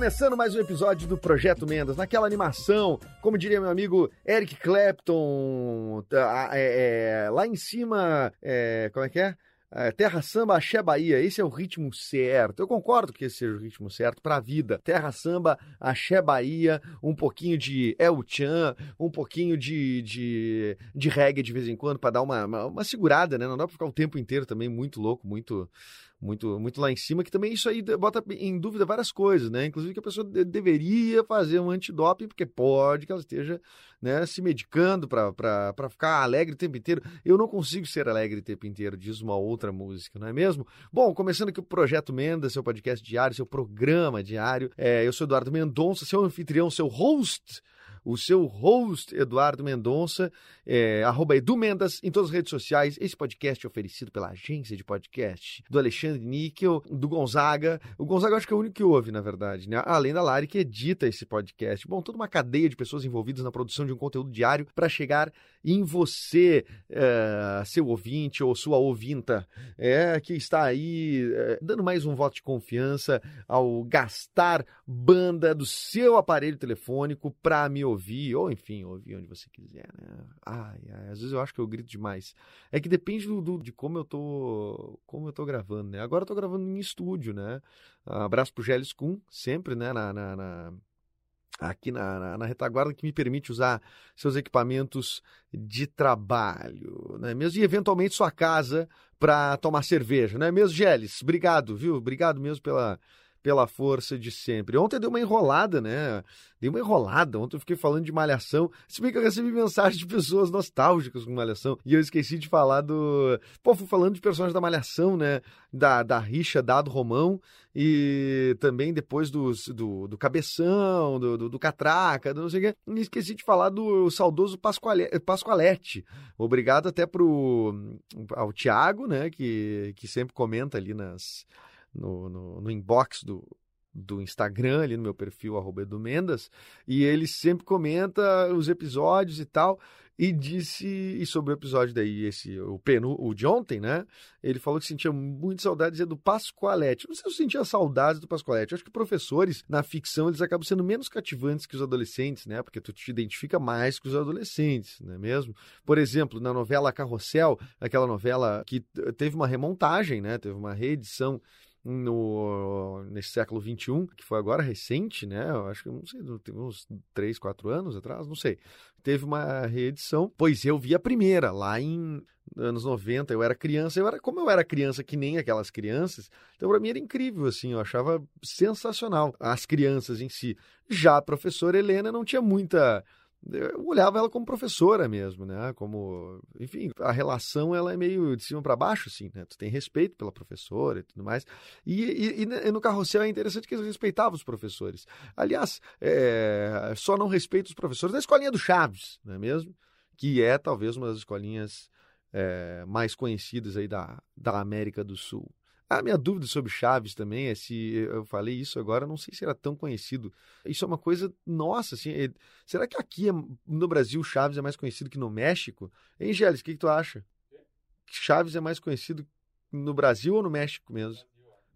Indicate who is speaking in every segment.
Speaker 1: começando mais um episódio do Projeto Mendas, naquela animação, como diria meu amigo Eric Clapton, tá, é, é, lá em cima, é, como é que é? É, Terra Samba, Axé Bahia, esse é o ritmo certo. Eu concordo que esse seja o ritmo certo para a vida. Terra Samba, Axé Bahia, um pouquinho de El Chan, um pouquinho de, de, de reggae de vez em quando para dar uma, uma, uma segurada, né? Não dá para ficar o tempo inteiro também muito louco, muito muito, muito lá em cima, que também isso aí bota em dúvida várias coisas, né? Inclusive que a pessoa de- deveria fazer um antidoping, porque pode que ela esteja né, se medicando para ficar alegre o tempo inteiro. Eu não consigo ser alegre o tempo inteiro, diz uma outra música, não é mesmo? Bom, começando aqui o Projeto Mendas, seu podcast diário, seu programa diário. É, eu sou Eduardo Mendonça, seu anfitrião, seu host o seu host, Eduardo Mendonça, é, arroba Edu Mendas, em todas as redes sociais. Esse podcast é oferecido pela agência de podcast do Alexandre Níquel, do Gonzaga. O Gonzaga acho que é o único que ouve, na verdade, né? Além da Lari, que edita esse podcast. Bom, toda uma cadeia de pessoas envolvidas na produção de um conteúdo diário para chegar em você, é, seu ouvinte ou sua ouvinta, é, que está aí é, dando mais um voto de confiança ao gastar banda do seu aparelho telefônico para me ouvir, ou enfim, ouvir onde você quiser, né? Ai, ai, às vezes eu acho que eu grito demais. É que depende do, do- de como eu tô, como eu tô gravando, né? Agora eu tô gravando em estúdio, né? Abraço pro Gélis Kuhn, sempre, né? Na, na- na- aqui na, na, na retaguarda que me permite usar seus equipamentos de trabalho, né? Mesmo e eventualmente sua casa para tomar cerveja, né? Mesmo Gélis, obrigado, viu? Obrigado mesmo pela pela força de sempre. Ontem deu uma enrolada, né? Dei uma enrolada. Ontem eu fiquei falando de malhação. Se bem que eu recebi mensagens de pessoas nostálgicas com malhação. E eu esqueci de falar do. Pô, fui falando de personagens da malhação, né? Da, da rixa Dado Romão. E também depois dos, do, do Cabeção, do, do, do Catraca, do não sei o quê. E esqueci de falar do saudoso Pasquale, Pascoalete. Obrigado até pro, ao Tiago, né? Que, que sempre comenta ali nas no, no, no inbox do, do Instagram, ali no meu perfil, arroba Edu Mendas, e ele sempre comenta os episódios e tal, e disse, e sobre o episódio daí, esse, o Penu, o de ontem, né, ele falou que sentia muito saudades do Pascoalete, não sei se eu sentia saudades do Pascoalete, eu acho que professores, na ficção, eles acabam sendo menos cativantes que os adolescentes, né, porque tu te identifica mais com os adolescentes, não é mesmo? Por exemplo, na novela Carrossel, aquela novela que teve uma remontagem, né, teve uma reedição no nesse século XXI, que foi agora recente, né? Eu acho que não sei, uns 3, 4 anos atrás, não sei. Teve uma reedição, pois eu vi a primeira lá em anos 90, eu era criança, eu era como eu era criança que nem aquelas crianças, então para mim era incrível assim, eu achava sensacional as crianças em si. Já a professora Helena não tinha muita eu olhava ela como professora mesmo, né? Como, enfim, a relação ela é meio de cima para baixo, assim, né? Tu tem respeito pela professora e tudo mais. E, e- e no carrossel é interessante que eles respeitavam os professores. Aliás, é, só não respeita os professores da escolinha do Chaves, não é mesmo? Que é talvez uma das escolinhas é, mais conhecidas aí da, da América do Sul. A minha dúvida sobre Chaves também é se eu falei isso agora, não sei se era tão conhecido. Isso é uma coisa nossa, assim. é- será que aqui é- no Brasil Chaves é mais conhecido que no México? Hein, Gélis, o que, que tu acha? Chaves é mais conhecido no Brasil ou no México mesmo?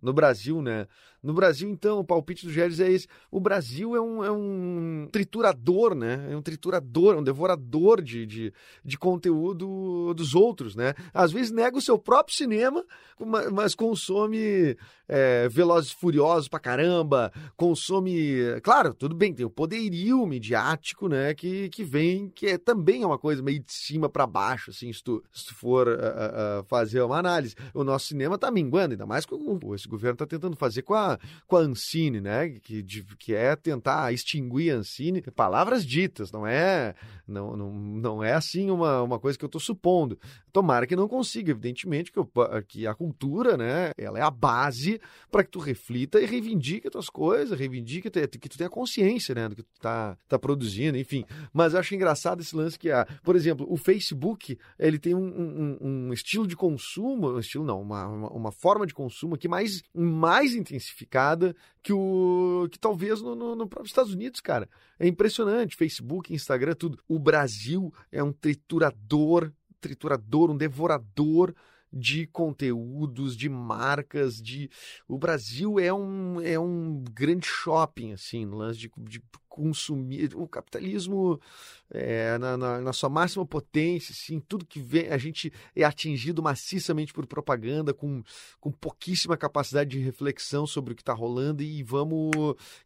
Speaker 1: No Brasil, né? No Brasil, então, o palpite do Gélis é esse. O Brasil é um, é um triturador, né? É um triturador, é um devorador de, de, de conteúdo dos outros, né? Às vezes nega o seu próprio cinema, ma- mas consome é, Velozes Furiosos pra caramba, consome... Claro, tudo bem, tem o poderio midiático, né? Que, que vem, que é, também é uma coisa meio de cima pra baixo, assim, se tu, se tu for ah, ah, ah, fazer uma análise. O nosso cinema tá minguando, ainda mais o- esse governo tá tentando fazer com a com a Ancine, né? Que, de- que é tentar extinguir a Ancine. Palavras ditas, não é não, não, não é assim uma, uma coisa que eu estou supondo. Tomara que não consiga, evidentemente, que, eu- que a cultura, né? Ela é a base para que tu reflita e reivindique as tuas coisas, reivindique que tu tenha consciência, né? Do que tu tá, tá produzindo, enfim. Mas eu acho engraçado esse lance que, a, por exemplo, o Facebook, ele tem um, um- um estilo de consumo, um estilo não, uma, uma, uma forma de consumo aqui mais, mais intensificada que o que talvez no, no, no próprio Estados Unidos, cara. É impressionante, Facebook, Instagram, tudo. O Brasil é um triturador, triturador, um devorador de conteúdos, de marcas, de o Brasil é um é um grande shopping assim, no lance de, de consumir o capitalismo é, na, na, na sua máxima potência, assim, tudo que vem, a gente é atingido maciçamente por propaganda, com, com pouquíssima capacidade de reflexão sobre o que está rolando e vamos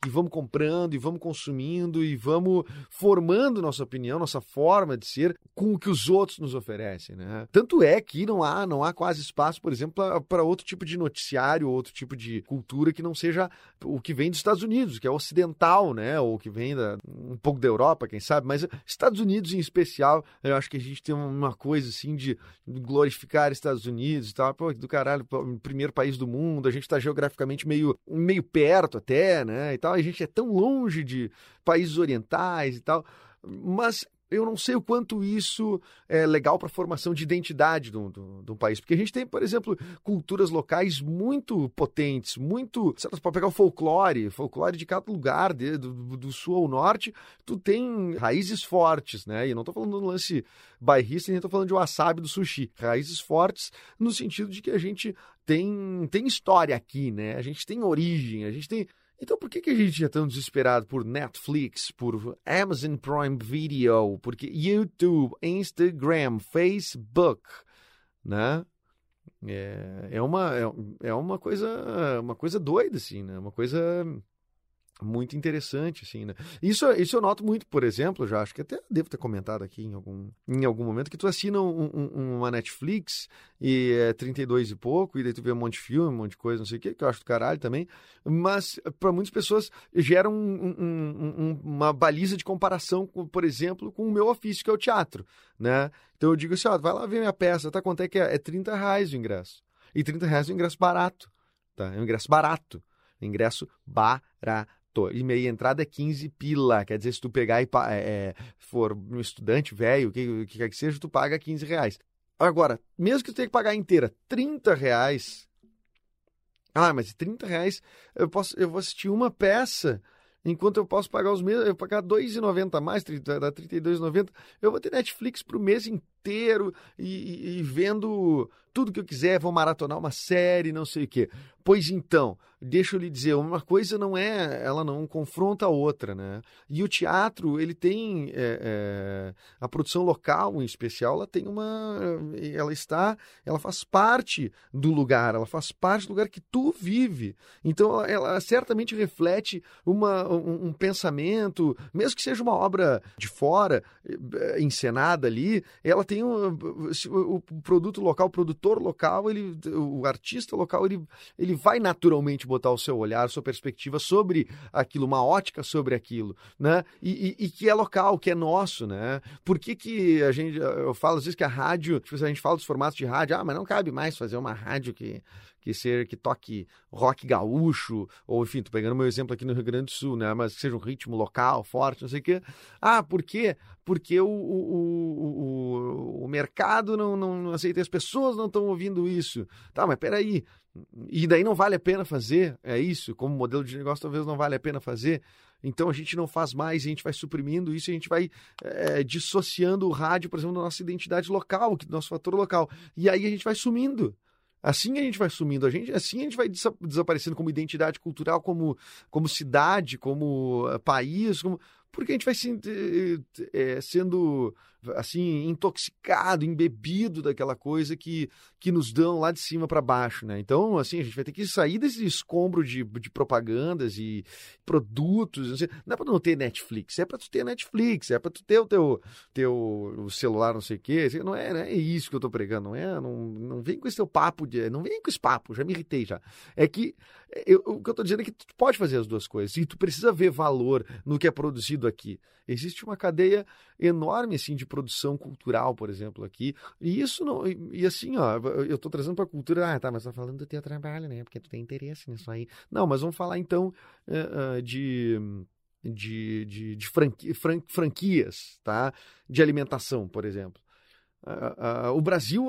Speaker 1: e vamos comprando e vamos consumindo e vamos formando nossa opinião, nossa forma de ser com o que os outros nos oferecem, né? Tanto é que não há não há quase espaço, por exemplo, para outro tipo de noticiário, outro tipo de cultura que não seja o que vem dos Estados Unidos, que é ocidental, né? Ou que vem da, um pouco da Europa, quem sabe, mas Estados Unidos em especial, eu acho que a gente tem uma coisa assim de glorificar Estados Unidos e tal, pô, do caralho, primeiro país do mundo, a gente está geograficamente meio, meio perto até, né, e tal, a gente é tão longe de países orientais e tal, mas eu não sei o quanto isso é legal para a formação de identidade do, do país. Porque a gente tem, por exemplo, culturas locais muito potentes, muito. Você pode pegar o folclore, folclore de cada lugar, de, do, do sul ao norte, tu tem raízes fortes, né? E não estou falando do lance bairrista, nem estou falando de wasabi do sushi. Raízes fortes no sentido de que a gente tem, tem história aqui, né? A gente tem origem, a gente tem. Então por que, que a gente é tão desesperado por Netflix, por Amazon Prime Video, porque YouTube, Instagram, Facebook, né? É, é, uma, é, é uma coisa uma coisa doida, assim, né? Uma coisa muito interessante, assim, né? Isso, isso eu noto muito, por exemplo, já acho que até devo ter comentado aqui em algum, em algum momento, que tu assina um, um, uma Netflix e é 32 e pouco, e daí tu vê um monte de filme, um monte de coisa, não sei o que, que eu acho do caralho também, mas para muitas pessoas gera um, um, uma baliza de comparação, com, por exemplo, com o meu ofício, que é o teatro, né? Então eu digo assim, ó, vai lá ver minha peça, tá? Quanto é que é? É 30 reais o ingresso. E 30 reais é um ingresso barato, tá? É um ingresso barato. Ingresso barato e meia entrada é 15 pila. Quer dizer, se tu pegar e é, for um estudante velho, o que, que quer que seja, tu paga 15 reais. Agora, mesmo que tu tenha que pagar inteira 30 reais. Ah, mas 30 reais eu, posso, eu vou assistir uma peça. Enquanto eu posso pagar os mesmos, eu pagar R$ 2,90 a mais, dá R$ 32,90. Eu vou ter Netflix para o mês inteiro e, e, e vendo tudo que eu quiser, vou maratonar uma série, não sei o quê. Pois então, deixa eu lhe dizer, uma coisa não é, ela não confronta a outra, né? E o teatro, ele tem, é, é, a produção local em especial, ela tem uma, ela está, ela faz parte do lugar, ela faz parte do lugar que tu vive. Então, ela certamente reflete uma, um, um pensamento, mesmo que seja uma obra de fora, encenada ali, ela tem um, o produto local, o produtor local, ele, o artista local, ele, ele vai naturalmente botar o seu olhar, sua perspectiva sobre aquilo, uma ótica sobre aquilo, né? E, e, e, que é local, que é nosso, né? Por que, que a gente, eu falo às vezes que a rádio, tipo, a gente fala dos formatos de rádio, ah, mas não cabe mais fazer uma rádio que, que ser que toque rock gaúcho, ou enfim, tô pegando meu exemplo aqui no Rio Grande do Sul, né? Mas que seja um ritmo local, forte, não sei o quê. Ah, por quê? Porque o, o, o, o mercado não, não, aceita, as pessoas não estão ouvindo isso. Tá, mas peraí. E daí não vale a pena fazer, é isso? Como modelo de negócio, talvez não vale a pena fazer. Então a gente não faz mais, a gente vai suprimindo isso, a gente vai é, dissociando o rádio, por exemplo, da nossa identidade local, do nosso fator local. E aí a gente vai sumindo. Assim a gente vai sumindo, a gente, assim a gente vai desaparecendo como identidade cultural, como, como cidade, como uh, país, como, porque a gente vai é, sendo assim, intoxicado, embebido daquela coisa que, que nos dão lá de cima para baixo, né? Então, assim, a gente vai ter que sair desse escombro de, de propagandas e produtos. Não, sei, não é para não ter Netflix, é para tu ter Netflix, é para tu ter o teu, teu o celular, não sei o quê. Não é, não é isso que eu tô pregando, não é? Não, não vem com esse teu papo, de, não vem com esse papo, já me irritei já. É que eu, o que eu tô dizendo é que tu pode fazer as duas coisas e tu precisa ver valor no que é produzido aqui. Existe uma cadeia enorme assim de produção cultural, por exemplo, aqui. E isso não. E, e assim, ó, eu estou trazendo para a cultura. Ah, tá, mas tá falando do teu trabalho, né? Porque tu tem interesse nisso aí. Não, mas vamos falar então uh, uh, de. De, de, de franqui, fran, franquias, tá? De alimentação, por exemplo. Uh, o Brasil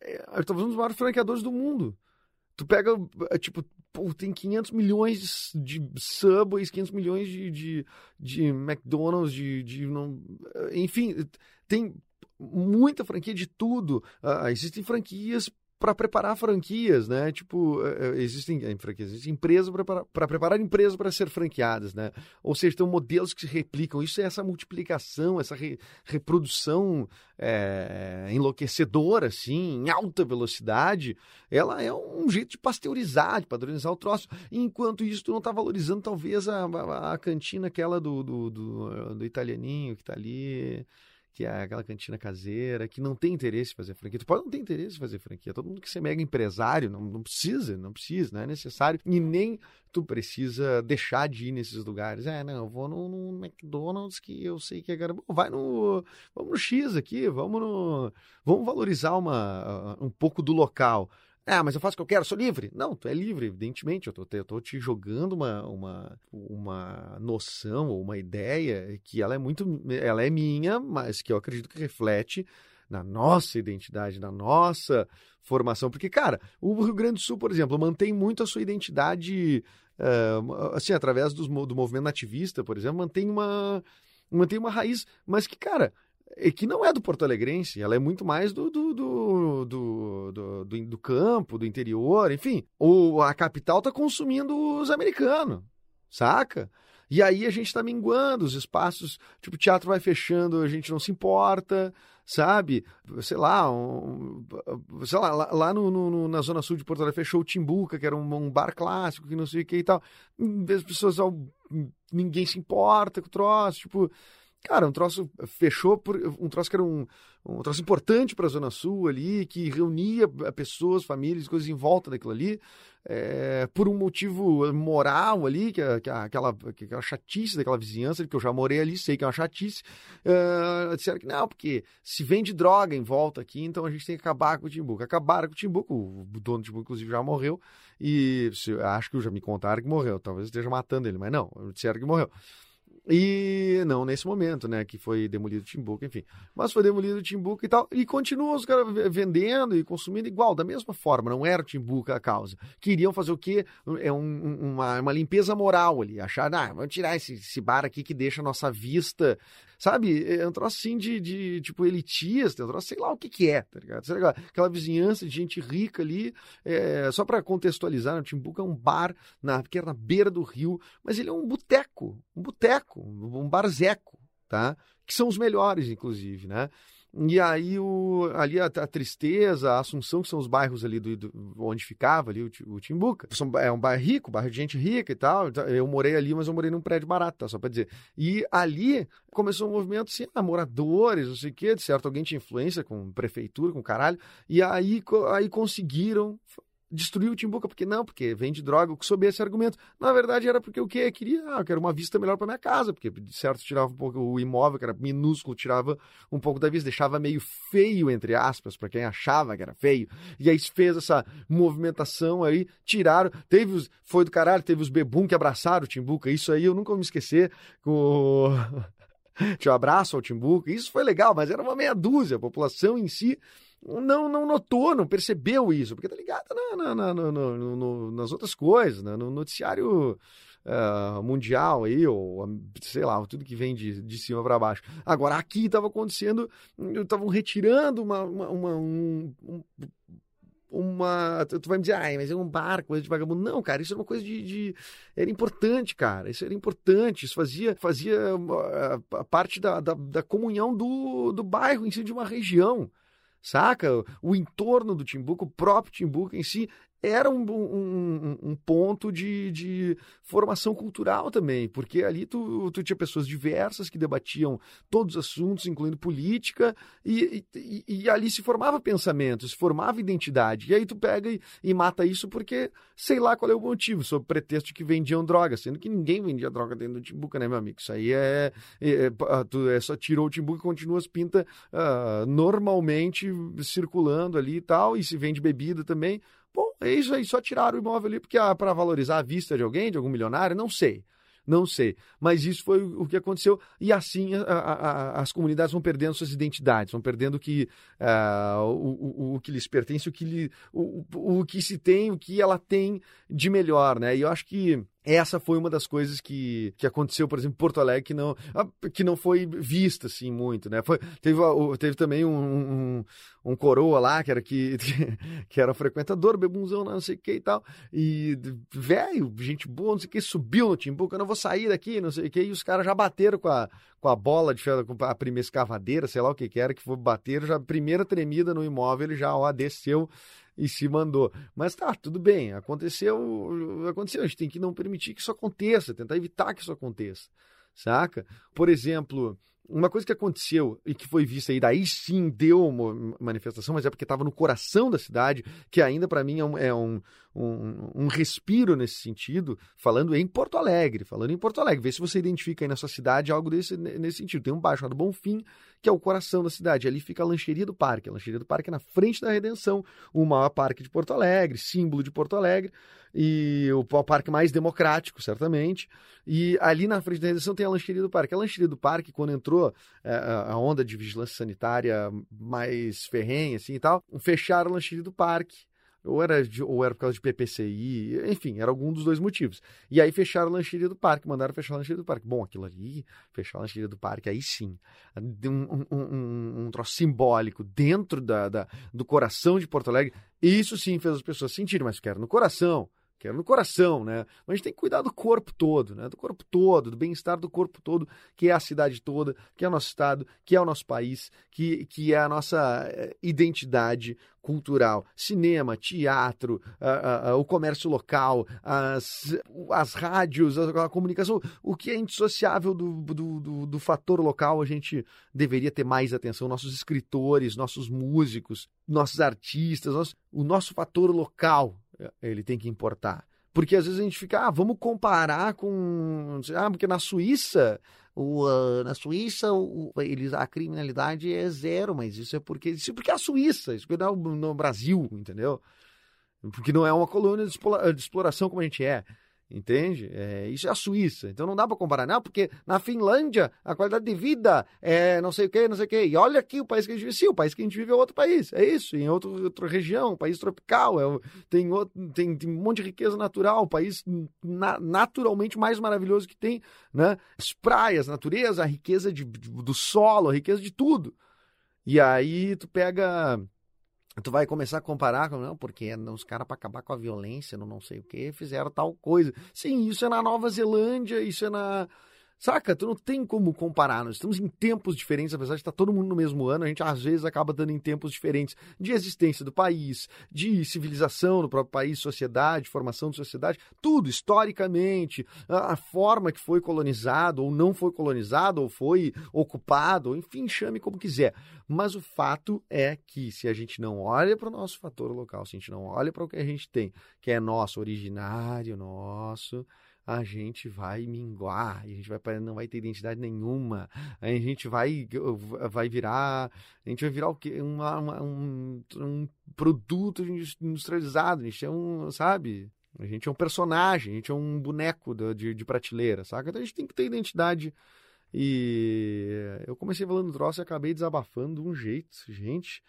Speaker 1: é, é, um dos maiores franqueadores do mundo. Tu pega, tipo, pô, tem 500 milhões de Subways, 500 milhões de, de, de McDonald's, de, de não, enfim, tem muita franquia de tudo. Uh, existem franquias para preparar franquias, né? Tipo, é, é, existem franquias, existem empresas para preparar empresas para ser franqueadas, né? Ou seja, tem modelos que se replicam. Isso é essa multiplicação, essa re, reprodução é, enlouquecedora, assim, em alta velocidade. Ela é um jeito de pasteurizar, de padronizar o troço. Enquanto isso, tu não está valorizando talvez a, a, a, cantina aquela do, do, do, do italianinho que está ali que é aquela cantina caseira, que não tem interesse em fazer franquia. Tu pode não ter interesse em fazer franquia. Todo mundo que ser mega empresário não, não precisa, não precisa, não é necessário. E nem tu precisa deixar de ir nesses lugares. É, não, eu vou no, no McDonald's que eu sei que é gara... Vai no. Vamos no X aqui, vamos no. Vamos valorizar uma, um pouco do local. Ah, mas eu faço o que eu quero, sou livre. Não, tu é livre, evidentemente. Eu tô, eu tô te jogando uma, uma, uma noção ou uma ideia que ela é muito. Ela é minha, mas que eu acredito que reflete na nossa identidade, na nossa formação. Porque, cara, o Rio Grande do Sul, por exemplo, mantém muito a sua identidade, uh, assim, através do movimento nativista, por exemplo, mantém uma, mantém uma raiz, mas que, cara, que não é do Porto Alegrense, ela é muito mais do, do, do, do, campo, do interior, enfim. O, a capital está consumindo os americanos, saca? E aí a gente está minguando os espaços, tipo, o teatro vai fechando, a gente não se importa, sabe? Sei lá, um, sei lá, lá, lá no, no, na zona sul de Porto Alegre fechou o Timbuca, que era um, um, bar clássico, que não sei o que e tal. As pessoas, ninguém se importa com o troço, tipo Cara, um troço fechou por um troço que era um, um troço importante para a Zona Sul ali, que reunia pessoas, famílias, coisas em volta daquilo ali, é, por um motivo moral ali, que, que, aquela, que aquela chatice daquela vizinhança, que eu já morei ali, sei que é uma chatice, é, disseram que não, porque se vende droga em volta aqui, então a gente tem que acabar com o Timbuco. Acabaram com o Timbuco, o dono do Timbuco, inclusive, já morreu, e acho que já me contaram que morreu, talvez esteja matando ele, mas não, disseram que morreu. E não nesse momento, né? Que foi demolido o Timbuco, enfim. Mas foi demolido o Timbuco e tal. E continuam os caras vendendo e consumindo igual, da mesma forma. Não era o Timbuco a causa. Queriam fazer o quê? É um, uma, uma limpeza moral ali. Achar, ah, vamos tirar esse, esse bar aqui que deixa a nossa vista sabe? É um troço assim de, de tipo, elitista, é um troço, sei lá o que que é, tá ligado? Sei lá, aquela vizinhança de gente rica ali, é, só para contextualizar, o Timbuco é um bar na, que era na beira do rio, mas ele é um boteco, um boteco, um barzeco, tá? Que são os melhores, inclusive, né? E aí o, ali a, a, Tristeza, a Assunção, que são os bairros ali do, do onde ficava ali o, o Timbuca. São, é um bairro rico, bairro de gente rica e tal. Então, eu morei ali, mas eu morei num prédio barato, tá? Só para dizer. E ali começou um movimento assim, ah, moradores, não sei o quê, de certo, alguém tinha influência com prefeitura, com caralho. E aí, aí conseguiram destruiu o Timbuca, porque não, porque vende droga, sob esse argumento. Na verdade, era porque o quê? Queria, ah, eu quero uma vista melhor para minha casa, porque de certo tirava um pouco o imóvel, que era minúsculo, tirava um pouco da vista, deixava meio feio, entre aspas, para quem achava que era feio. E aí fez essa movimentação aí, tiraram, teve os, foi do caralho, teve os bebum que abraçaram o Timbuca, isso aí eu nunca vou me esquecer, com Um abraço ao Timbuca, isso foi legal, mas era uma meia dúzia, a população em si não, não notou, não percebeu isso, porque tá ligado na, na, na, nas outras coisas, né? no noticiário uh, mundial aí, ou sei lá, tudo que vem de, de cima para baixo. Agora, aqui estava acontecendo, estavam retirando uma, uma, uma um, um, uma. Tu vai me dizer, ai, mas é um bar, coisa de vagabundo. Não, cara, isso era uma coisa de. de- Era importante, cara. Isso era importante. Isso fazia, fazia uh, a parte da, da, da comunhão do, do bairro em si, de uma região. Saca? O entorno do Timbuco, o próprio Timbuco em si, era um, um, um ponto de, de formação cultural também, porque ali tu, tu tinha pessoas diversas que debatiam todos os assuntos, incluindo política, e, e, e ali se formava pensamento, se formava identidade. E aí tu pega e, e mata isso porque sei lá qual é o motivo, sob pretexto de que vendiam droga, sendo que ninguém vendia droga dentro do Timbuca, né, meu amigo? Isso aí é. é, é, tu é só tirou o Timbuca e continua as pintas ah, normalmente circulando ali e tal, e se vende bebida também. Bom, é isso aí, só tiraram o imóvel ali porque ah, para valorizar a vista de alguém, de algum milionário, não sei. Não sei. Mas isso foi o que aconteceu. E assim a- a- as comunidades vão perdendo suas identidades, vão perdendo o que, ah, o, o, o que lhes pertence, o que, lhe, o, o que se tem, o que ela tem de melhor, né? E eu acho que essa foi uma das coisas que, que aconteceu, por exemplo, em Porto Alegre, que não, ah, que não foi vista assim muito, né? Foi, teve, o- teve também um, um, um coroa lá, que era, que, que era frequentador, bebunzão, não sei o que e tal. E, velho, gente boa, não sei o que, subiu no Timbuco, eu não vou sair daqui, não sei o que, e os caras já bateram com a, com a bola de ferro, com a primeira escavadeira, sei lá o que que era, que foi bater, já a primeira tremida no imóvel, ele já, ó, desceu e se mandou. Mas tá, tudo bem, aconteceu, aconteceu, a gente tem que não permitir que isso aconteça, tentar evitar que isso aconteça, saca? Por exemplo, uma coisa que aconteceu e que foi vista aí, daí sim deu uma manifestação, mas é porque estava no coração da cidade, que ainda para mim é, um, é um, um, um respiro nesse sentido, falando em Porto Alegre, falando em Porto Alegre, vê se você identifica aí na sua cidade algo desse, nesse sentido. Tem um bairro chamado Bonfim, que é o coração da cidade, ali fica a Lancheria do Parque, a Lancheria do Parque é na frente da Redenção, o maior parque de Porto Alegre, símbolo de Porto Alegre, e o parque mais democrático, certamente. E ali na frente da redação tem a lancheria do parque. A lancheria do parque, quando entrou é, a onda de vigilância sanitária mais ferrenha assim e tal, fecharam a lancheria do parque. Ou era, de- ou era por causa de PPCI, enfim, era algum dos dois motivos. E aí fecharam a lancheria do parque, mandaram fechar a lancheria do parque. Bom, aquilo ali, fechar a lancheria do parque, aí sim. Um, um, um, um troço simbólico dentro da, da- do coração de Porto Alegre. Isso sim fez as pessoas sentirem, mas quero no coração quero no coração, né? Mas a gente tem que cuidar do corpo todo, né? Do corpo todo, do bem-estar do corpo todo, que é a cidade toda, que é o nosso estado, que é o nosso país, que, que é a nossa eh, identidade cultural. Cinema, teatro, ah, ah, o comércio local, as, as rádios, a, a comunicação, o que é indissociável do, do, do, do fator local, a gente deveria ter mais atenção. Nossos escritores, nossos músicos, nossos artistas, nosso- o nosso fator local, ele tem que importar. Porque às vezes a gente fica, ah, vamos comparar com. Ah, porque na Suíça, o, ah, na Suíça o- eles, a criminalidade é zero, mas isso é porque. Isso é porque é a Suíça, isso porque não é no Brasil, entendeu? Porque não é uma colônia de exploração como a gente é. Entende? É, isso é a Suíça. Então não dá para comparar, não, porque na Finlândia a qualidade de vida é não sei o que, não sei o que. E olha aqui o país que a gente vive. O país que a gente vive é outro país. É isso, em outro, outra região, um país tropical. É, tem, outro, tem, tem um monte de riqueza natural, o país na- naturalmente mais maravilhoso que tem, né? As praias, natureza, a riqueza de, de- do solo, a riqueza de tudo. E aí tu pega tu vai começar a comparar com, não, porque os caras para acabar com a violência, não, não sei o que, fizeram tal coisa. Sim, isso é na Nova Zelândia, isso é na. Saca? Tu não tem como comparar. Nós estamos em tempos diferentes, apesar de estar todo mundo no mesmo ano, a gente às vezes acaba dando em tempos diferentes de existência do país, de civilização do próprio país, sociedade, formação de sociedade, tudo historicamente, a, forma que foi colonizado ou não foi colonizado, ou foi ocupado, enfim, chame como quiser. Mas o fato é que se a gente não olha para o nosso fator local, se a gente não olha para o que a gente tem, que é nosso, originário nosso, a gente vai minguar, a gente vai, não vai ter identidade nenhuma, a gente vai, vai virar, a gente vai virar o quê? Uma, uma, um, um produto industrializado, a gente é um, sabe? A gente é um personagem, a gente é um boneco de, de, prateleira, saca? Então a gente tem que ter identidade. E eu comecei falando do troço e acabei desabafando de um jeito, gente.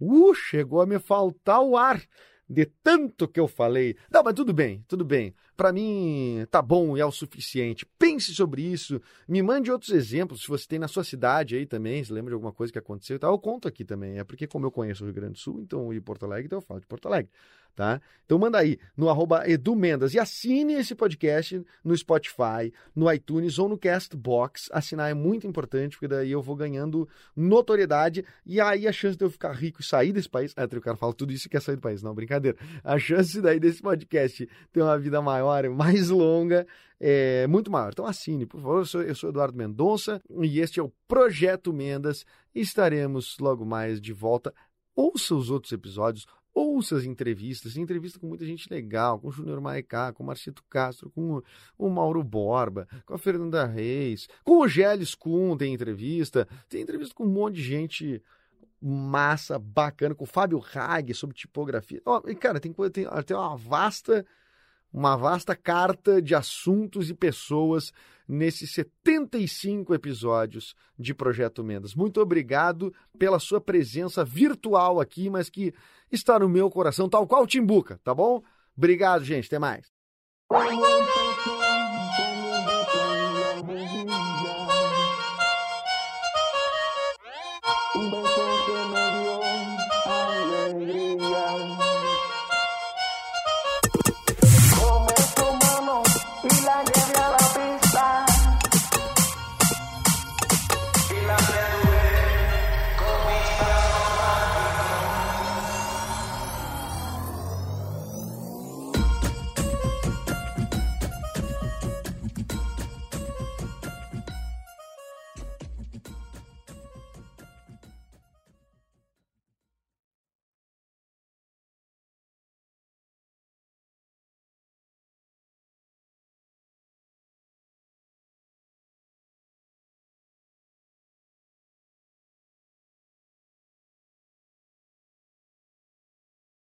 Speaker 1: Uh, chegou a me faltar o ar. De tanto que eu falei. Não, mas tudo bem, tudo bem. Para mim tá bom e é o suficiente. Pense sobre isso. Me mande outros exemplos, se você tem na sua cidade aí também, se lembra de alguma coisa que aconteceu e tal. Eu conto aqui também. É porque como eu conheço o Rio Grande do Sul, então e Porto Alegre, então eu falo de Porto Alegre. Tá? Então manda aí no arroba Edu Mendas e assine esse podcast no Spotify, no iTunes ou no Castbox. Assinar é muito importante, porque daí eu vou ganhando notoriedade e aí a chance de eu ficar rico e sair desse país. Ah, o cara fala tudo isso e quer sair do país. Não, brincadeira. A chance daí desse podcast ter uma vida maior, mais longa, é muito maior. Então assine, por favor. Eu sou, eu sou Eduardo Mendonça e este é o Projeto Mendas. Estaremos logo mais de volta. Ouça os outros episódios, ouça as entrevistas, entrevista com muita gente legal, com o Júnior Maicá, com o Marcito Castro, com o Mauro Borba, com a Fernanda Reis, com o Gélis Kuhn tem entrevista, tem entrevista com um monte de gente massa, bacana, com o Fábio Hag sobre tipografia. Ó, e cara, tem, tem, tem uma vasta uma vasta carta de assuntos e pessoas nesses 75 episódios de Projeto Mendas. Muito obrigado pela sua presença virtual aqui, mas que está no meu coração, tal qual Timbuca, tá bom? Obrigado, gente. Até mais.